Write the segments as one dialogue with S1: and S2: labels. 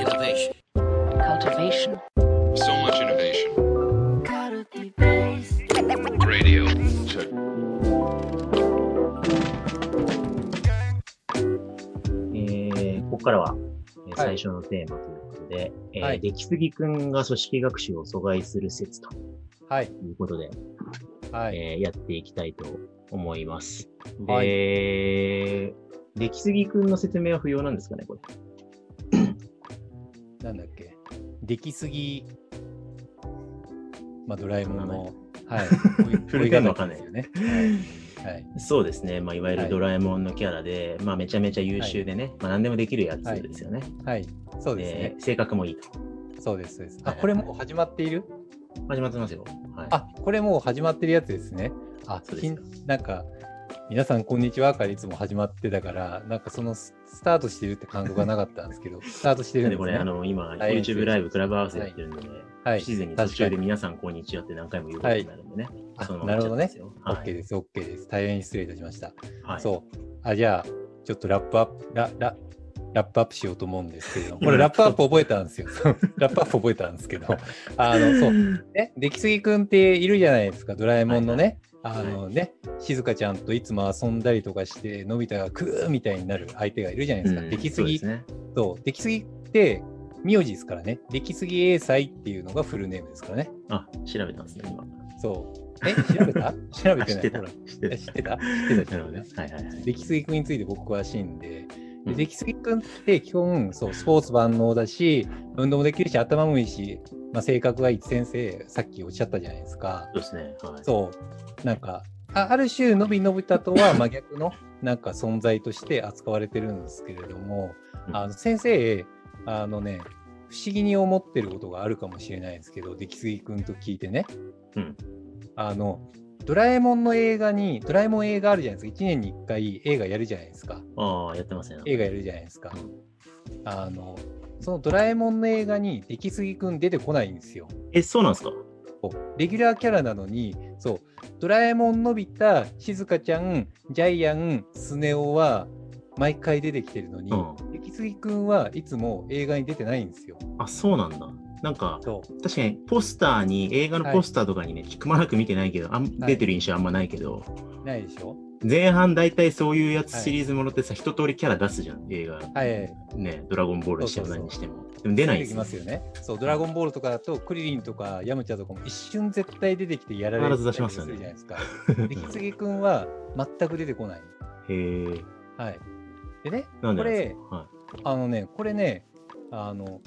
S1: Innovation.
S2: cultivation,
S3: So much innovation. Radio. Check.
S4: えーここからは、え最初のテーマということで、えー
S5: はい
S4: 出来すぎくんが組織学習を阻害する説と
S5: はい。
S4: いうことで、
S5: はい。
S4: えーやっていきたいと思います。で、
S5: はい
S4: 出来すぎくんの説明は不要なんですかね、これ。
S5: なんだっけ？できすぎ、まあ、ドラえもんの、はい。
S4: フルテーマわかんない
S5: ですよね。はい。はい。
S4: そうですね。まあ、いわゆ
S5: はい
S4: るドラえもんのキャラで、まあ、めちゃめちゃ優秀でね、まあ、何でもできるやつですよね。
S5: はい。そうですね。
S4: 性格もいいと。
S5: そうです。そうです。あ、
S4: はい
S5: これもう始まっている？
S4: 始まってますよ。はい。
S5: あ、これもう始まってるやつですね。あ、
S4: そうです
S5: なんか、皆さんこんにちはからいつも始まってたから、なんかそのススタートしてるって感覚がなかったんですけど、スタートしてるんですね。
S4: でこれ、あの、今、YouTube
S5: 礼
S4: ライブ、クラブハウスやってるんでね、
S5: はい
S4: 不自然に途中で皆さん、こんにちはって何回も言うことになるんでね。
S5: あ
S4: そのま
S5: なるほどね。
S4: はい
S5: OK です、OK です。大変失礼いたしました。
S4: はい。
S5: そう。あ、じゃあ、ちょっとラップアップ、ラ、ラ、ラップアップしようと思うんですけれども、これラップアップ覚えたんですよ。ラップアップ覚えたんですけど、あの、そう。ね、出来すぎくんっているじゃないですか、ドラえもんのね。あのね、静香ちゃんといつも遊んだりとかして、のび太がクーみたいになる相手がいるじゃないですか。
S4: うん
S5: 出来すぎ、
S4: そうね。
S5: そう、出来すぎって、名字ですからね。出来すぎ英才っていうのがフルネームですからね。
S4: あ、調べたんですね、今。
S5: そう。え、調べた？調べてない。
S4: あ知ってた。知ってた
S5: え知ってた知ってた。
S4: はいはいはい。
S5: 出来すぎくんについて僕詳しいんで、
S4: うん
S5: で出来すぎくんって基本、そう、スポーツ万能だし、運動もできるし、頭もいいし、まあ、性格がいい先生、さっきおっしゃったじゃないですか。
S4: そうですね。はい。
S5: そう。なんか、あある種、のびのび太とは 真逆の、なんか存在として扱われてるんですけれども、
S4: うん
S5: あの先生、あのね、不思議に思ってることがあるかもしれないですけど、出来すぎくんと聞いてね。
S4: うん
S5: あの、ドラえもんの映画に、ドラえもん映画あるじゃないですか。1年に1回映画やるじゃないですか。
S4: ああ、やってますね。
S5: 映画やるじゃないですか。あの、そのドラえもんの映画に出来すぎくん出てこないんですよ。
S4: え、そうなんですか？
S5: レギュラーキャラなのに、そう、ドラえもんのび太、しずかちゃん、ジャイアン、スネ夫は毎回出てきてるのに、
S4: うん
S5: 出来すぎくんはいつも映画に出てないんですよ。
S4: あ、そうなんだ。なんか。確かにポスターに、映画のポスターとかにね、くまなく見てないけど、あん
S5: はい
S4: 出てる印象あんまないけど、
S5: ないでしょ？
S4: 前半大体そういうやつ
S5: はい
S4: シリーズものってさ、一通りキャラ出すじゃん、映画。
S5: はい。
S4: ね、ドラゴンボールにしても何にしても。でも出ないん
S5: 出てき
S4: ですよ
S5: ますよね。そう、ドラゴンボールとかだと、クリリンとかヤムチャとかも一瞬絶対出てきてやられる
S4: 必ず出しますよね
S5: るじゃないですか。出来すぎくんは全く出てこない。
S4: へえ。
S5: はい。でね、
S4: で
S5: これ
S4: は
S5: あのね、これね、あの、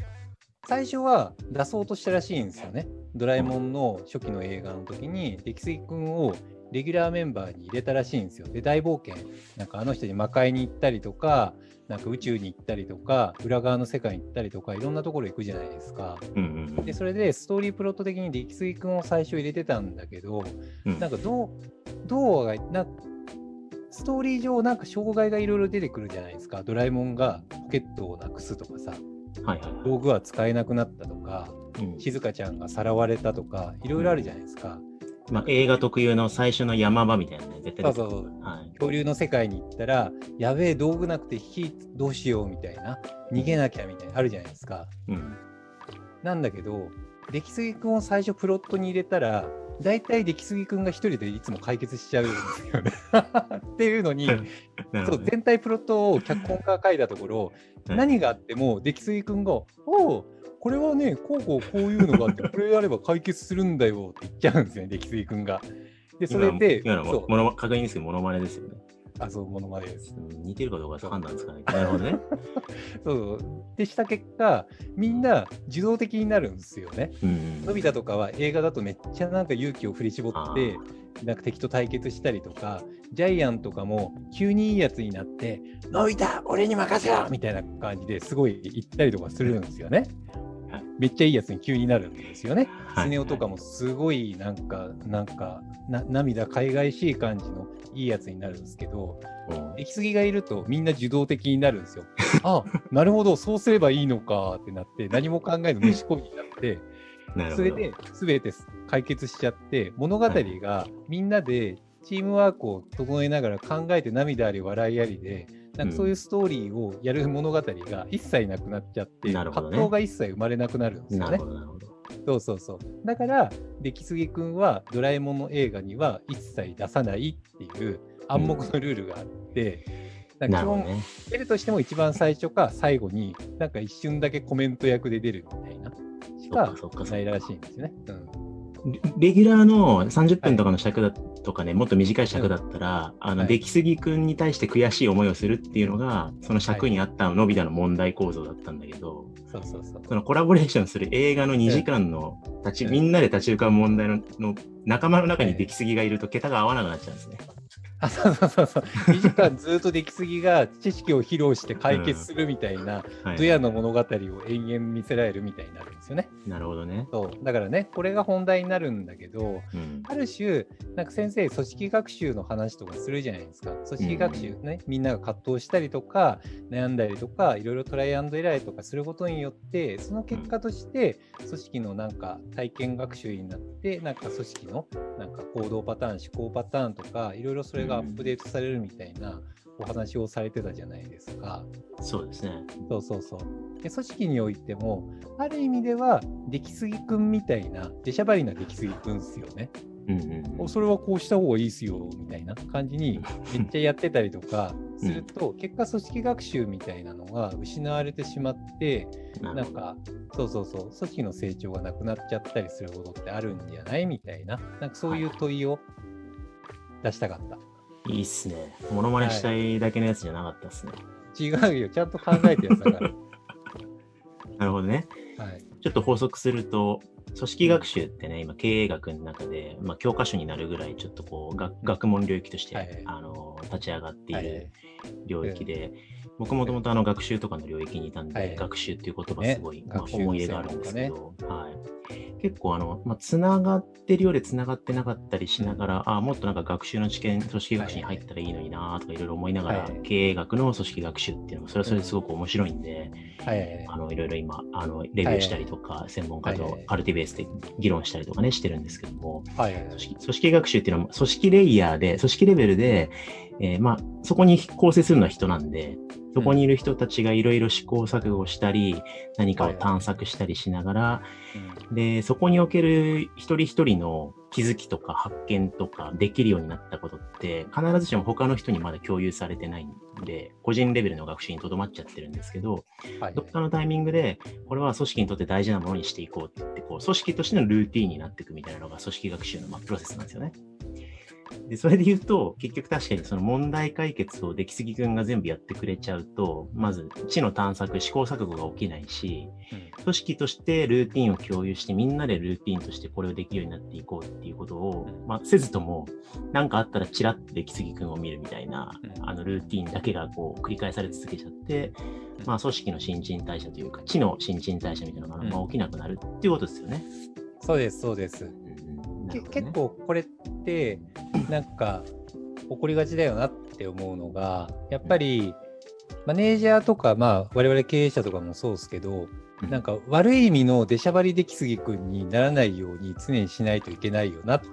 S5: 最初は出そうとしたらしいんですよね。ドラえもんの初期の映画の時に、出来すぎくんをレギュラーメンバーに入れたらしいんですよ。で、大冒険、なんかあの人に魔界に行ったりとか、なんか宇宙に行ったりとか、裏側の世界に行ったりとか、いろんなところ行くじゃないですか。
S4: い。うんうんうん
S5: で、それでストーリープロット的に出来すぎくんを最初入れてたんだけど、
S4: うん
S5: なんかどう、どうが、なストーリー上なんか障害がいろいろ出てくるじゃないですか。ドラえもんがポケットをなくすとかさ、
S4: はいはいはい。
S5: 道具は使えなくなったとか、
S4: うん
S5: 静香ちゃんがさらわれたとか、いろいろあるじゃないですか。
S4: まあ、映画特有の最初の山場みたいなね、絶対
S5: そうそう
S4: はい。
S5: 恐竜の世界に行ったら、やべえ、道具なくて火どうしようみたいな、逃げなきゃみたいな、あるじゃないですか。
S4: うん。
S5: なんだけど、出来すぎくんを最初プロットに入れたら、大体出来すぎくんが一人でいつも解決しちゃうんですよね。っていうのに、そう全体プロットを脚本家が書いたところ、
S4: はい
S5: 何があっても出来すぎくんが「おうこれはねこうこうこういうのがあってこれやれば解決するんだよ」って言っちゃうんですよね出来すぎくんが。でそれで
S4: 今の
S5: そう
S4: もの確認ですけど、モノマネですよね。
S5: あそうものまねです。
S4: うん似てるかどうか判断ですかね。なるほどね。
S5: そうでした結果みんな受動的になるんですよね。
S4: うん
S5: のび太とかは映画だとめっちゃなんか勇気を振り絞ってなんか敵と対決したりとかジャイアンとかも急にいいやつになって「のび太俺に任せろ!」みたいな感じですごい言ったりとかするんですよね
S4: はい。
S5: めっちゃいいやつに急になるんですよね。
S4: はい
S5: スネ夫とかもすごいなんかなんかな涙海外しい感じのいいやつになるんですけど
S4: うん
S5: 出来すぎがいるとみんな受動的になるんですよ。あなるほどそうすればいいのかってなって何も考えず無思考になって。それで全て解決しちゃって物語がみんなでチームワークを整えながら考えて涙あり笑いありでなんかそういうストーリーをやる物語が一切なくなっちゃって、
S4: なるほどね
S5: 葛藤が一切生まれなくなるんですよね。そうそうそう。だから、出来すぎくんはドラえもんの映画には一切出さないっていう暗黙のルールがあって、なんか基本。出るとしても一番最初か最後になんか一瞬だけコメント役で出るみたいなしかないらしいんですよね。うん
S4: レレギュラーの30分とかの尺だとかね、もっと短い尺だったら、あの、
S5: はい
S4: 出来すぎくんに対して悔しい思いをするっていうのが、その尺にあったのび太の問題構造だったんだけど、
S5: そうそうそう。
S4: そのコラボレーションする映画の2時間の立ち、
S5: うん
S4: みんなで立ち浮かぶ問題のの仲間の中
S5: はい
S4: に出来すぎがいると桁が合わなくなっちゃうんですね。
S5: あ、そうそうそうそう。2時間ずっと出来すぎが知識を披露して解決するみたいな、
S4: はい
S5: ドヤの物語を延々見せられるみたいになるんですよね。
S4: なるほどね。
S5: そう。だからね、これが本題になるんだけど、
S4: うん。
S5: ある種、なんか先生、組織学習の話とかするじゃないですか。組織学習ね、みんなが葛藤したりとか、悩んだりとか、いろいろトライアンドエラーとかすることによって、その結果として、組織のなんか体験学習になって、なんか組織のなんか行動パターン、思考パターンとか、いろいろそれがアップデートされるみたいなお話をされてたじゃないですか。
S4: そうですね。
S5: そうそうそう。で組織においても、ある意味では、出来すぎくんみたいな、出しゃばりな出来すぎくんっすよね。
S4: うんうん
S5: おそれはこうした方がいいっすよみたいな感じにめっちゃやってたりとかすると、結果組織学習みたいなのが失われてしまってなんかそうそうそう組織の成長がなくなっちゃったりすることってあるんじゃないみたいななんかそういう問いを出したかった。
S4: いいっすね。モノマネしたいだけのやつじゃなかったっすね。
S5: 違うよ。ちゃんと考えてやつだから。
S4: なるほどね。
S5: はい。
S4: ちょっと補足すると、組織学習ってね、今経営学の中で、まあ、教科書になるぐらいちょっとこう学学問領域として、
S5: はい。はい
S4: あの立ち上がってい
S5: はい。
S4: る領域で、僕もともとあの学習とかの領域にいたんで、
S5: はい。
S4: 学習っていう言葉
S5: ね。
S4: すごい、まあ、思い入れがあるんですけど、はい、結構あの、まあ、つながってるようでつながってなかったりしながら、あもっとなんか学習の知見、組織学習に入ったらいいのになとかいろいろ思いながら、
S5: はい。
S4: 経営学の組織学習っていうのもそれはそれですごく面白いんで、
S5: はい。はいはい
S4: あのいろいろ今あのレビューしたりとか、専門家と
S5: はい。はい
S4: カルティベースで議論したりとかねしてるんですけども、
S5: はいはい。
S4: 組織組織学習っていうのは組織レイヤーで組織レベルで、えーまあ、そこに構成するのは人なんでそこにいる人たちがいろいろ試行錯誤したり、何かを探索したりしながら、でそこにおける一人一人の気づきとか発見とかできるようになったことって必ずしも他の人にまだ共有されてないんで個人レベルの学習にとどまっちゃってるんですけど、どっかのタイミングで、これは組織にとって大事なものにしていこうって言って、こう組織としてのルーティーンになっていくみたいなのが組織学習のまあプロセスなんですよね。で、それで言うと、結局確かにその問題解決を出来すぎくんが全部やってくれちゃうと、まず知の探索、試行錯誤が起きないし、組織としてルーティンを共有して、みんなでルーティンとしてこれをできるようになっていこうっていうことを、
S5: うん。
S4: まあ、せずとも、なんかあったらチラッと出来すぎくんを見るみたいな、
S5: うん。
S4: あのルーティンだけがこう繰り返され続けちゃって、まあ、組織の新陳代謝というか、知の新陳代謝みたいなのが、起きなくなるっていうことですよね。
S5: そうですそうです。
S4: ね
S5: 結構これってなんか起こりがちだよなって思うのがやっぱりマネージャーとかまあ我々経営者とかもそうですけど
S4: うん
S5: なんか悪い意味の出しゃばり出木杉くんにならないように常にしないといけないよなって。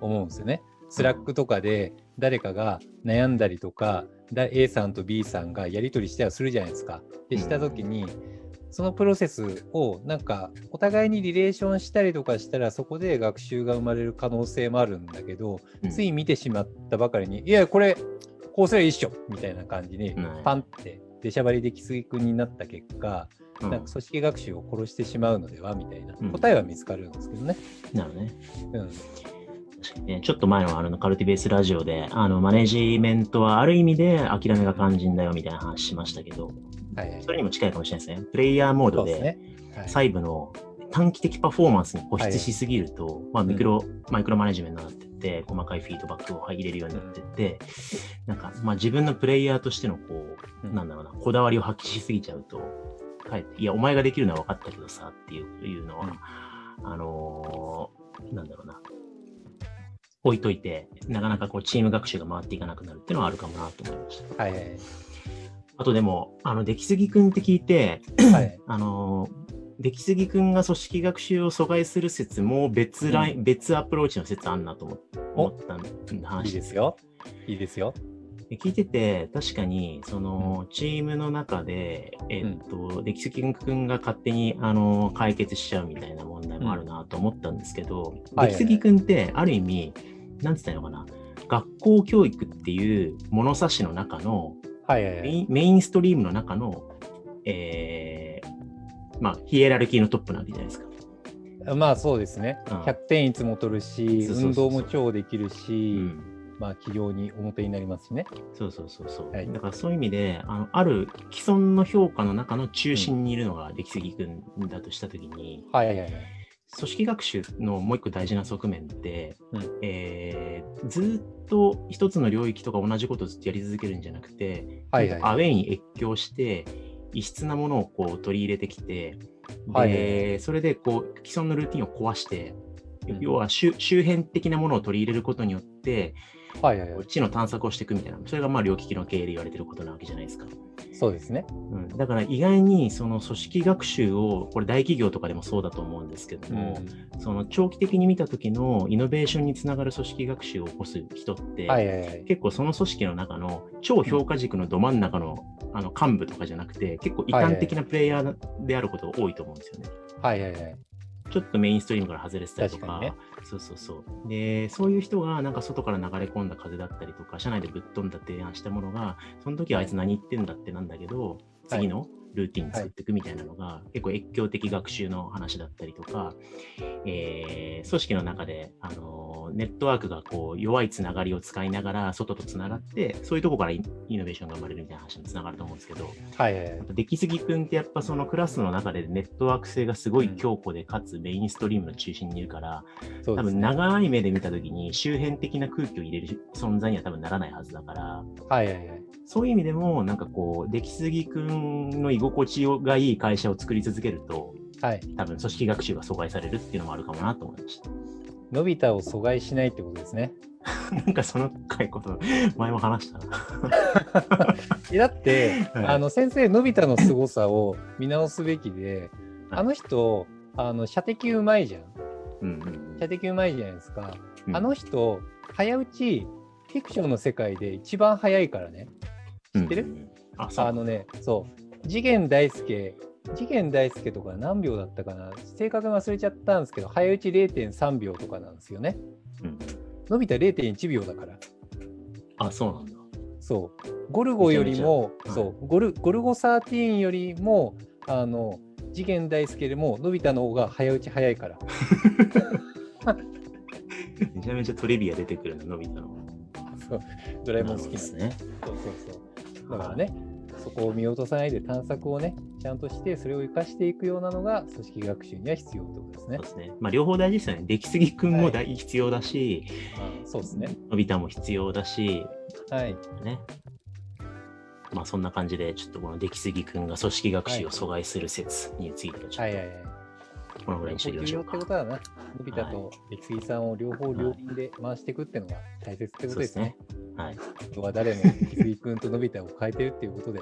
S5: 思うんですよね。 Slack とかで誰かが悩んだりとかだ A さんと B さんがやり取りしてはするじゃないですか。でした時にそのプロセスをなんかお互いにリレーションしたりとかしたらそこで学習が生まれる可能性もあるんだけど、
S4: うん。
S5: つい見てしまったばかりにいやこれこうすればいいっしょみたいな感じに
S4: うん
S5: パンって出しゃばりできすぎくんになった結果、
S4: うん。
S5: なんか組織学習を殺してしまうのではみたいな
S4: うん。
S5: 答えは見つかるんですけどね。
S4: なるね。
S5: うん。
S4: ちょっと前のあのカルティベースラジオで、あのマネジメントはある意味で諦めが肝心だよみたいな話しましたけど、
S5: はいはい。
S4: それにも近いかもしれないですね。プレイヤーモードで細部の短期的パフォーマンスに固執しすぎると、まあ、ミクロ、マイクロマネジメントになってって、細かいフィードバックを入れるようになってって、なんか、まあ、自分のプレイヤーとしての、こう、
S5: うん。
S4: なんだろうな、こだわりを発揮しすぎちゃうと、かえって、いや、お前ができるのは分かったけどさ、っていういうのは、あのーなんだろうな、置いといて、なかなかこう、チーム学習が回っていかなくなるっていうのはあるかもなと思いました。
S5: はいはい
S4: あとでも、あの、出来すぎくんって聞いて、
S5: はい。
S4: あのー、出来すぎくんが組織学習を阻害する説も別ライン、別アプローチの説あんなと思思った
S5: いい
S4: 話
S5: ですよ。いいですよ。
S4: で聞いてて、確かに、その、チームの中で、えっと、出来すぎくんが勝手に、あの、解決しちゃうみたいな問題もあるなと思ったんですけど、
S5: はい
S4: 出来すぎくんって、ある意味、なんつったのかな、学校教育っていう物差しの中の、
S5: はいはいはい。
S4: メインメインストリームの中の、えー、まあ、ヒエラルキーのトップなわけじゃないですか。
S5: まあそうですね。
S4: うん
S5: 100点いつも取るし、運動も超できるし、
S4: うん
S5: まあ企業に表になりますしね。
S4: そうそうそうそう。
S5: はい
S4: だからそういう意味で、あのある既存の評価の中の中心にいるのが出来すぎくんだとしたときに、
S5: はいはいはい。
S4: 組織学習のもう一個大事な側面って、
S5: うん。
S4: えーずっと一つの領域とか同じことをずっとやり続けるんじゃなくて、
S5: はいはい
S4: アウェイに越境して、異質なものをこう取り入れてきて、で
S5: はいはいは
S4: それでこう既存のルーティンを壊して、
S5: うん。
S4: 要は周周辺的なものを取り入れることによって、
S5: はいはいはい。
S4: 知の探索をしていくみたいな、それがまあ両利きの経営で言われてることなわけじゃないですか。
S5: そうですね。
S4: うん、だから意外にその組織学習を、これ大企業とかでもそうだと思うんですけども、その長期的に見た時のイノベーションにつながる組織学習を起こす人って、
S5: はいはいはい。
S4: 結構その組織の中の超評価軸のど真ん中の,、あの幹部とかじゃなくて、結構異端的なプレイヤーであることが多いと思うんですよね。
S5: はいはいはい。
S4: ちょっとメインストリームから外れてたりとか、
S5: 確かにね
S4: そうそうそう。で、そういう人がなんか外から流れ込んだ風だったりとか、社内でぶっ飛んだ提案したものが、その時あいつ何言ってんだってなんだけど、次のルーティン作っていくみたいなのが、結構越境的学習の話だったりとか、えー組織の中で、あのーネットワークがこう弱いつながりを使いながら外とつながって、そういうところからイイノベーションが生まれるみたいな話につながると思うんですけど、
S5: はいはいはい。
S4: 出来すぎくんってやっぱそのクラスの中でネットワーク性がすごい強固で、かつメインストリームの中心にいるから、多分。長い目で見たときに周辺的な空気を入れる存在には多分ならないはずだから、
S5: はいはいはい。
S4: そういう意味でも、なんかこう、出来すぎくんの居心地がいい会社を作り続けると、
S5: はい。
S4: 多分組織学習が阻害されるっていうのもあるかもなと思いました。
S5: のび太を阻害しないってことですね。
S4: なんかその深いこと、前も話したな。
S5: だって、
S4: はい
S5: あの先生、のび太の凄さを見直すべきで、
S4: はい
S5: あの人、あの射的うまいじゃん。
S4: うんうん
S5: 射的うまいじゃないですか。
S4: うん
S5: あの人、早打ち、フィクションの世界で一番早いからね。知ってる、
S4: うんうんあ。
S5: あのね、そう、次元大介、次元大介とか何秒だったかな、正確に忘れちゃったんですけど、早打ち0.3秒とかなんですよね。
S4: うん
S5: のび太0.1秒だから。
S4: あ、そうなんだ。
S5: そう。ゴルゴよりも、
S4: めちゃめちゃ
S5: そうゴル、ゴルゴ13よりも、あの、次元大介よりも、のび太の方が早打ち早いから。
S4: めちゃめちゃトリビア出てくるの、のび太の。
S5: そうドラえもん好き
S4: ですね。
S5: そうそうそう。だからね、そこを見落とさないで探索をね、ちゃんとして、それを生かしていくようなのが、組織学習には必要ってことですね
S4: そう。ですね。まあ、両方大事ですよね。出来すぎくんも大必要だし、
S5: あそうですね。
S4: のび太も必要だし、
S5: はい。
S4: ね。まあ、そんな感じで、ちょっとこの出来すぎくんが組織学習を阻害する説については、ちょっ
S5: はいはいはい。
S4: とこのぐらいにしておきましょうか
S5: ってこ。とはな、のび太と出来すぎさんを両方両輪で回していくっていうのが大切ってことですね。
S4: はい。
S5: 人は誰も出来すぎくんとのび太を変えてるっていうことで、